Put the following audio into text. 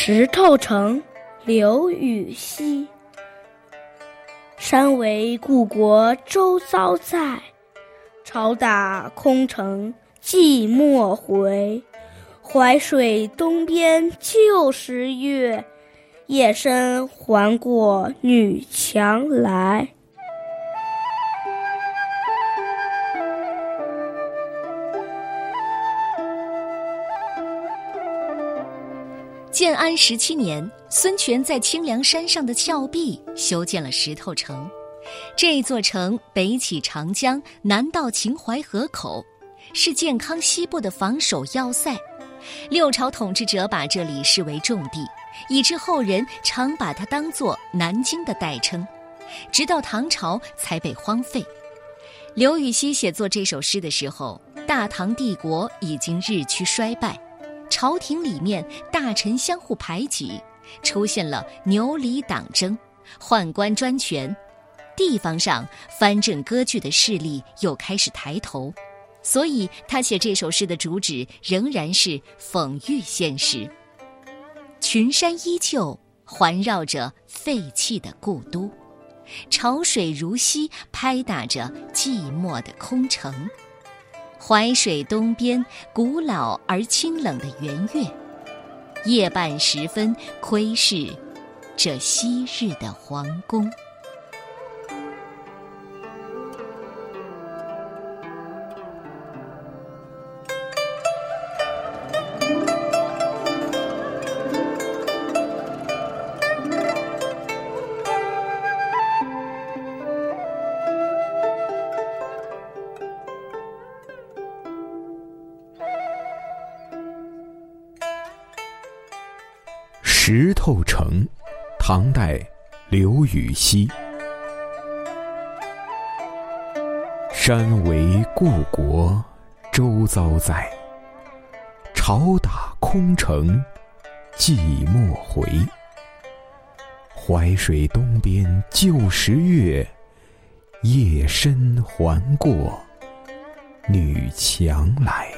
石头城，刘禹锡。山为故国周遭在，潮打空城寂寞回。淮水东边旧时月，夜深还过女墙来。建安十七年，孙权在清凉山上的峭壁修建了石头城。这座城北起长江，南到秦淮河口，是建康西部的防守要塞。六朝统治者把这里视为重地，以致后人常把它当作南京的代称。直到唐朝才被荒废。刘禹锡写作这首诗的时候，大唐帝国已经日趋衰败。朝廷里面大臣相互排挤，出现了牛李党争、宦官专权；地方上藩镇割据的势力又开始抬头，所以他写这首诗的主旨仍然是讽喻现实。群山依旧环绕着废弃的故都，潮水如溪拍打着寂寞的空城。淮水东边，古老而清冷的圆月，夜半时分窥视这昔日的皇宫。石头城，唐代，刘禹锡。山为故国周遭在，朝打空城寂寞回。淮水东边旧时月，夜深还过女墙来。